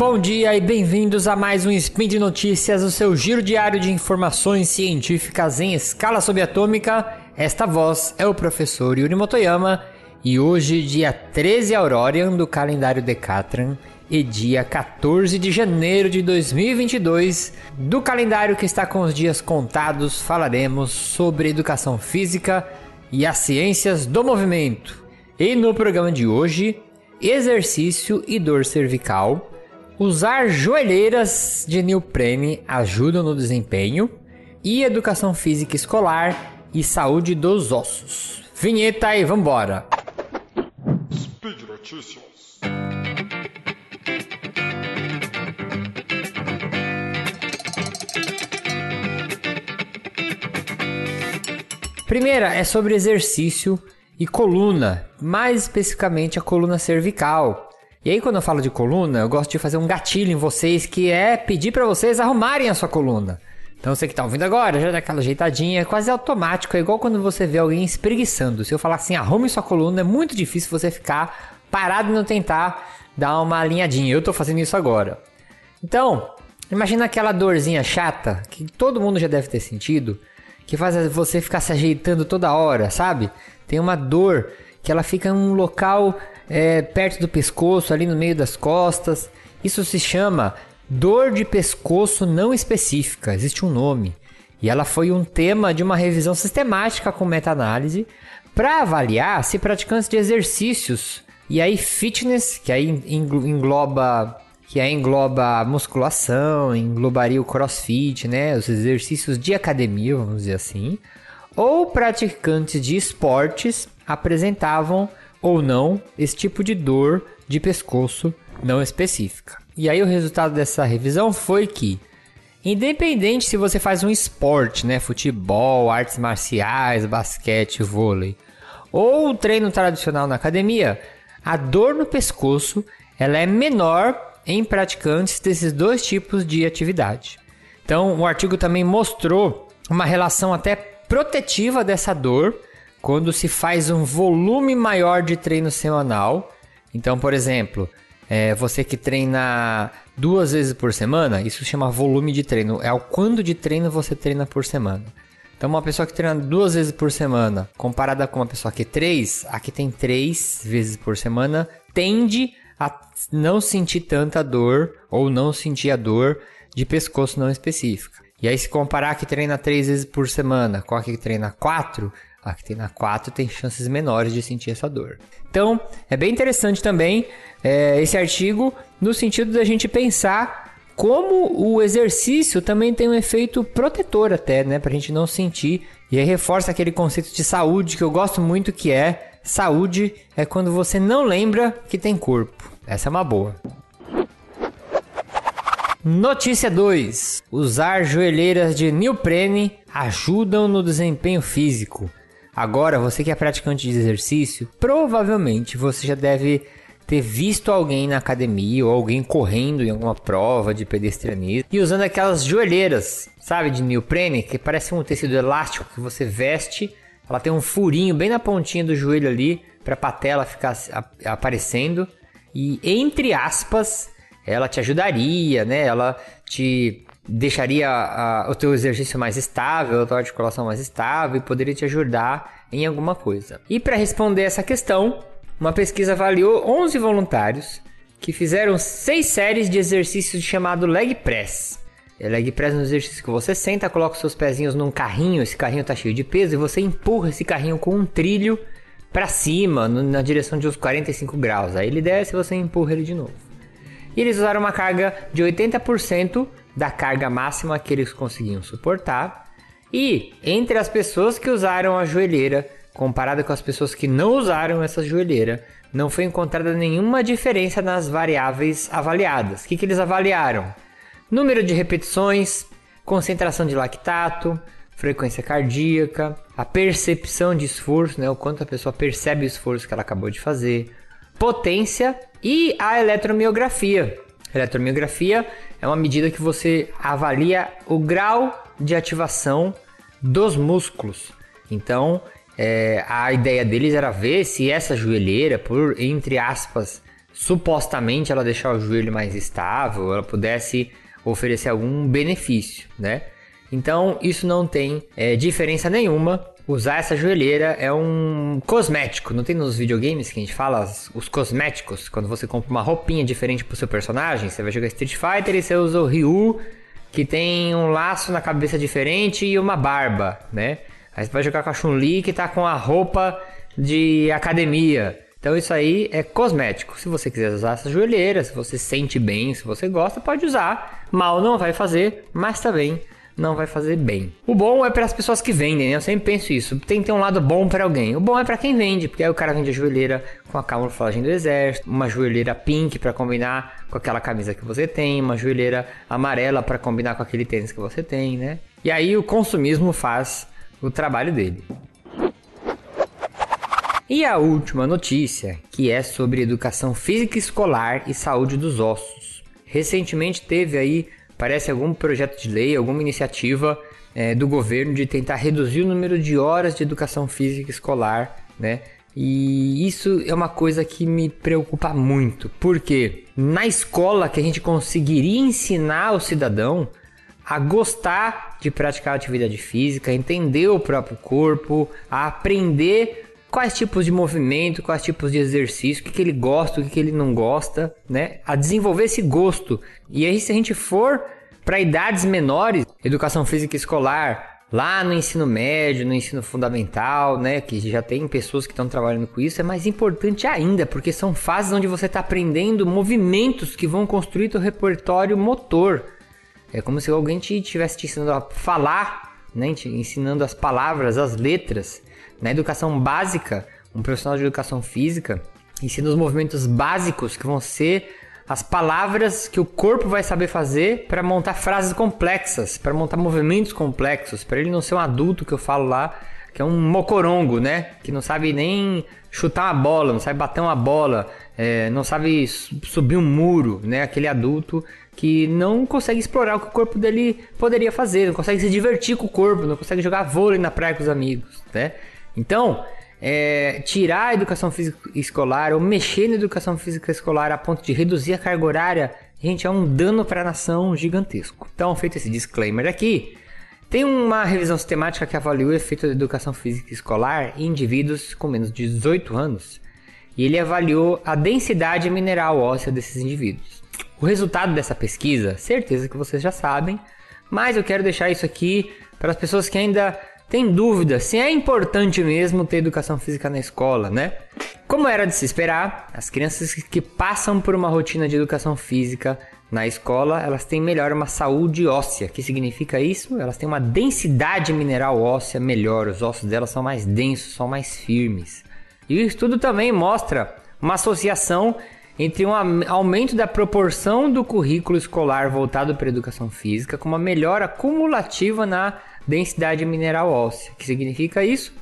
Bom dia e bem-vindos a mais um Spin de Notícias, o seu giro diário de informações científicas em escala subatômica. Esta voz é o professor Yuri Motoyama e hoje, dia 13 Aurorian do calendário Decatran e dia 14 de janeiro de 2022 do calendário que está com os dias contados, falaremos sobre educação física e as ciências do movimento. E no programa de hoje, exercício e dor cervical Usar joelheiras de neoprene ajudam no desempenho e educação física escolar e saúde dos ossos. Vinheta e vambora! Speed Notícias. Primeira é sobre exercício e coluna, mais especificamente a coluna cervical. E aí, quando eu falo de coluna, eu gosto de fazer um gatilho em vocês, que é pedir para vocês arrumarem a sua coluna. Então, você que tá ouvindo agora, já dá aquela ajeitadinha, é quase automático, é igual quando você vê alguém espreguiçando. Se eu falar assim, arrume sua coluna, é muito difícil você ficar parado e não tentar dar uma alinhadinha. Eu tô fazendo isso agora. Então, imagina aquela dorzinha chata, que todo mundo já deve ter sentido, que faz você ficar se ajeitando toda hora, sabe? Tem uma dor que ela fica em um local é, perto do pescoço, ali no meio das costas. Isso se chama dor de pescoço não específica, existe um nome. E ela foi um tema de uma revisão sistemática com meta-análise para avaliar se praticantes de exercícios e aí fitness, que aí engloba que aí engloba musculação, englobaria o crossfit, né, os exercícios de academia, vamos dizer assim, ou praticantes de esportes apresentavam ou não esse tipo de dor de pescoço não específica. E aí o resultado dessa revisão foi que independente se você faz um esporte, né, futebol, artes marciais, basquete, vôlei, ou treino tradicional na academia, a dor no pescoço ela é menor em praticantes desses dois tipos de atividade. Então, o artigo também mostrou uma relação até protetiva dessa dor quando se faz um volume maior de treino semanal. Então, por exemplo, é, você que treina duas vezes por semana, isso chama volume de treino. É o quanto de treino você treina por semana. Então, uma pessoa que treina duas vezes por semana, comparada com uma pessoa que três, a que tem três vezes por semana, tende a não sentir tanta dor ou não sentir a dor de pescoço não específica. E aí, se comparar a que treina três vezes por semana com a que treina quatro, a que treina 4 tem chances menores de sentir essa dor. Então, é bem interessante também é, esse artigo no sentido da gente pensar como o exercício também tem um efeito protetor até, né? Pra gente não sentir. E aí reforça aquele conceito de saúde que eu gosto muito que é saúde é quando você não lembra que tem corpo. Essa é uma boa. Notícia 2. Usar joelheiras de neoprene ajudam no desempenho físico. Agora, você que é praticante de exercício, provavelmente você já deve ter visto alguém na academia ou alguém correndo em alguma prova de pedestrianismo e usando aquelas joelheiras, sabe, de neoprene, que parece um tecido elástico que você veste. Ela tem um furinho bem na pontinha do joelho ali para a patela ficar aparecendo e entre aspas, ela te ajudaria, né? Ela te deixaria a, o teu exercício mais estável, a tua articulação mais estável e poderia te ajudar em alguma coisa. E para responder essa questão, uma pesquisa avaliou 11 voluntários que fizeram seis séries de exercícios chamado leg press. É leg press é um exercício que você senta, coloca os seus pezinhos num carrinho, esse carrinho está cheio de peso e você empurra esse carrinho com um trilho para cima, no, na direção de uns 45 graus. Aí ele desce e você empurra ele de novo. E eles usaram uma carga de 80% da carga máxima que eles conseguiam suportar. E entre as pessoas que usaram a joelheira, comparada com as pessoas que não usaram essa joelheira, não foi encontrada nenhuma diferença nas variáveis avaliadas. O que, que eles avaliaram? Número de repetições, concentração de lactato, frequência cardíaca, a percepção de esforço, né, o quanto a pessoa percebe o esforço que ela acabou de fazer, potência e a eletromiografia. Eletromiografia é uma medida que você avalia o grau de ativação dos músculos. Então, é, a ideia deles era ver se essa joelheira, por entre aspas, supostamente ela deixar o joelho mais estável, ela pudesse oferecer algum benefício, né? Então isso não tem é, diferença nenhuma. Usar essa joelheira é um cosmético. Não tem nos videogames que a gente fala os cosméticos? Quando você compra uma roupinha diferente pro seu personagem, você vai jogar Street Fighter e você usa o Ryu, que tem um laço na cabeça diferente e uma barba, né? Aí você vai jogar com a Chun-Li que tá com a roupa de academia. Então isso aí é cosmético. Se você quiser usar essa joelheira, se você sente bem, se você gosta, pode usar. Mal não vai fazer, mas também não vai fazer bem. O bom é para as pessoas que vendem, né? Eu sempre penso isso. Tem que ter um lado bom para alguém. O bom é para quem vende, porque aí o cara vende a joelheira com a camuflagem do exército, uma joelheira pink para combinar com aquela camisa que você tem, uma joelheira amarela para combinar com aquele tênis que você tem, né? E aí o consumismo faz o trabalho dele. E a última notícia, que é sobre educação física escolar e saúde dos ossos. Recentemente teve aí, parece algum projeto de lei, alguma iniciativa é, do governo de tentar reduzir o número de horas de educação física escolar, né? E isso é uma coisa que me preocupa muito, porque na escola que a gente conseguiria ensinar o cidadão a gostar de praticar atividade física, entender o próprio corpo, a aprender quais tipos de movimento, quais tipos de exercício, o que, que ele gosta, o que, que ele não gosta, né? A desenvolver esse gosto. E aí, se a gente for para idades menores, educação física escolar, lá no ensino médio, no ensino fundamental, né, que já tem pessoas que estão trabalhando com isso, é mais importante ainda, porque são fases onde você está aprendendo movimentos que vão construir teu repertório motor. É como se alguém te estivesse te ensinando a falar, né, te ensinando as palavras, as letras. Na educação básica, um profissional de educação física ensina os movimentos básicos que vão ser as palavras que o corpo vai saber fazer para montar frases complexas, para montar movimentos complexos, para ele não ser um adulto que eu falo lá, que é um mocorongo, né? Que não sabe nem chutar uma bola, não sabe bater uma bola, é, não sabe subir um muro, né? Aquele adulto que não consegue explorar o que o corpo dele poderia fazer, não consegue se divertir com o corpo, não consegue jogar vôlei na praia com os amigos, né? Então, é, tirar a educação física escolar ou mexer na educação física escolar a ponto de reduzir a carga horária, gente, é um dano para a nação gigantesco. Então, feito esse disclaimer aqui, tem uma revisão sistemática que avaliou o efeito da educação física escolar em indivíduos com menos de 18 anos e ele avaliou a densidade mineral óssea desses indivíduos. O resultado dessa pesquisa, certeza que vocês já sabem, mas eu quero deixar isso aqui para as pessoas que ainda tem dúvida se é importante mesmo ter educação física na escola, né? Como era de se esperar, as crianças que passam por uma rotina de educação física na escola, elas têm melhor uma saúde óssea. O que significa isso? Elas têm uma densidade mineral óssea melhor, os ossos delas são mais densos, são mais firmes. E o estudo também mostra uma associação entre um aumento da proporção do currículo escolar voltado para a educação física com uma melhora cumulativa na densidade mineral óssea. O que significa isso?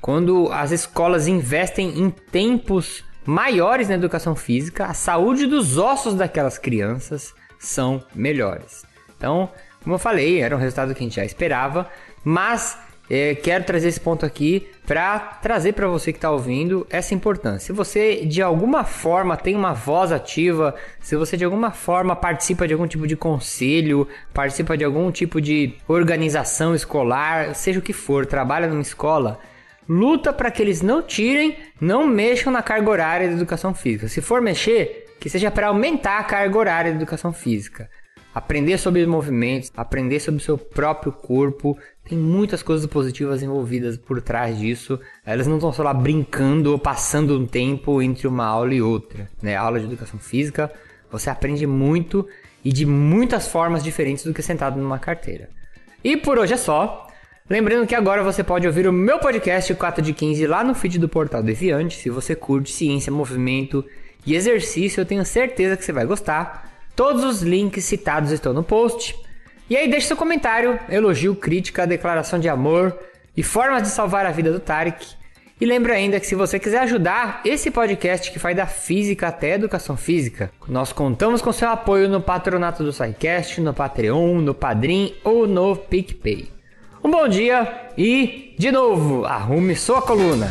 Quando as escolas investem em tempos maiores na educação física, a saúde dos ossos daquelas crianças são melhores. Então, como eu falei, era um resultado que a gente já esperava, mas é, quero trazer esse ponto aqui para trazer para você que está ouvindo essa importância. Se você de alguma forma tem uma voz ativa, se você de alguma forma participa de algum tipo de conselho, participa de algum tipo de organização escolar, seja o que for, trabalha numa escola, luta para que eles não tirem, não mexam na carga horária da educação física. Se for mexer, que seja para aumentar a carga horária da educação física. Aprender sobre os movimentos, aprender sobre o seu próprio corpo, tem muitas coisas positivas envolvidas por trás disso. Elas não estão só lá brincando ou passando um tempo entre uma aula e outra. Né? A aula de educação física, você aprende muito e de muitas formas diferentes do que sentado numa carteira. E por hoje é só. Lembrando que agora você pode ouvir o meu podcast 4 de 15 lá no feed do Portal Deviante. Se você curte ciência, movimento e exercício, eu tenho certeza que você vai gostar. Todos os links citados estão no post. E aí deixe seu comentário, elogio, crítica, declaração de amor e formas de salvar a vida do Tarek. E lembra ainda que se você quiser ajudar esse podcast que vai da física até educação física, nós contamos com seu apoio no patronato do SciCast, no Patreon, no Padrim ou no PicPay. Um bom dia e, de novo, arrume sua coluna.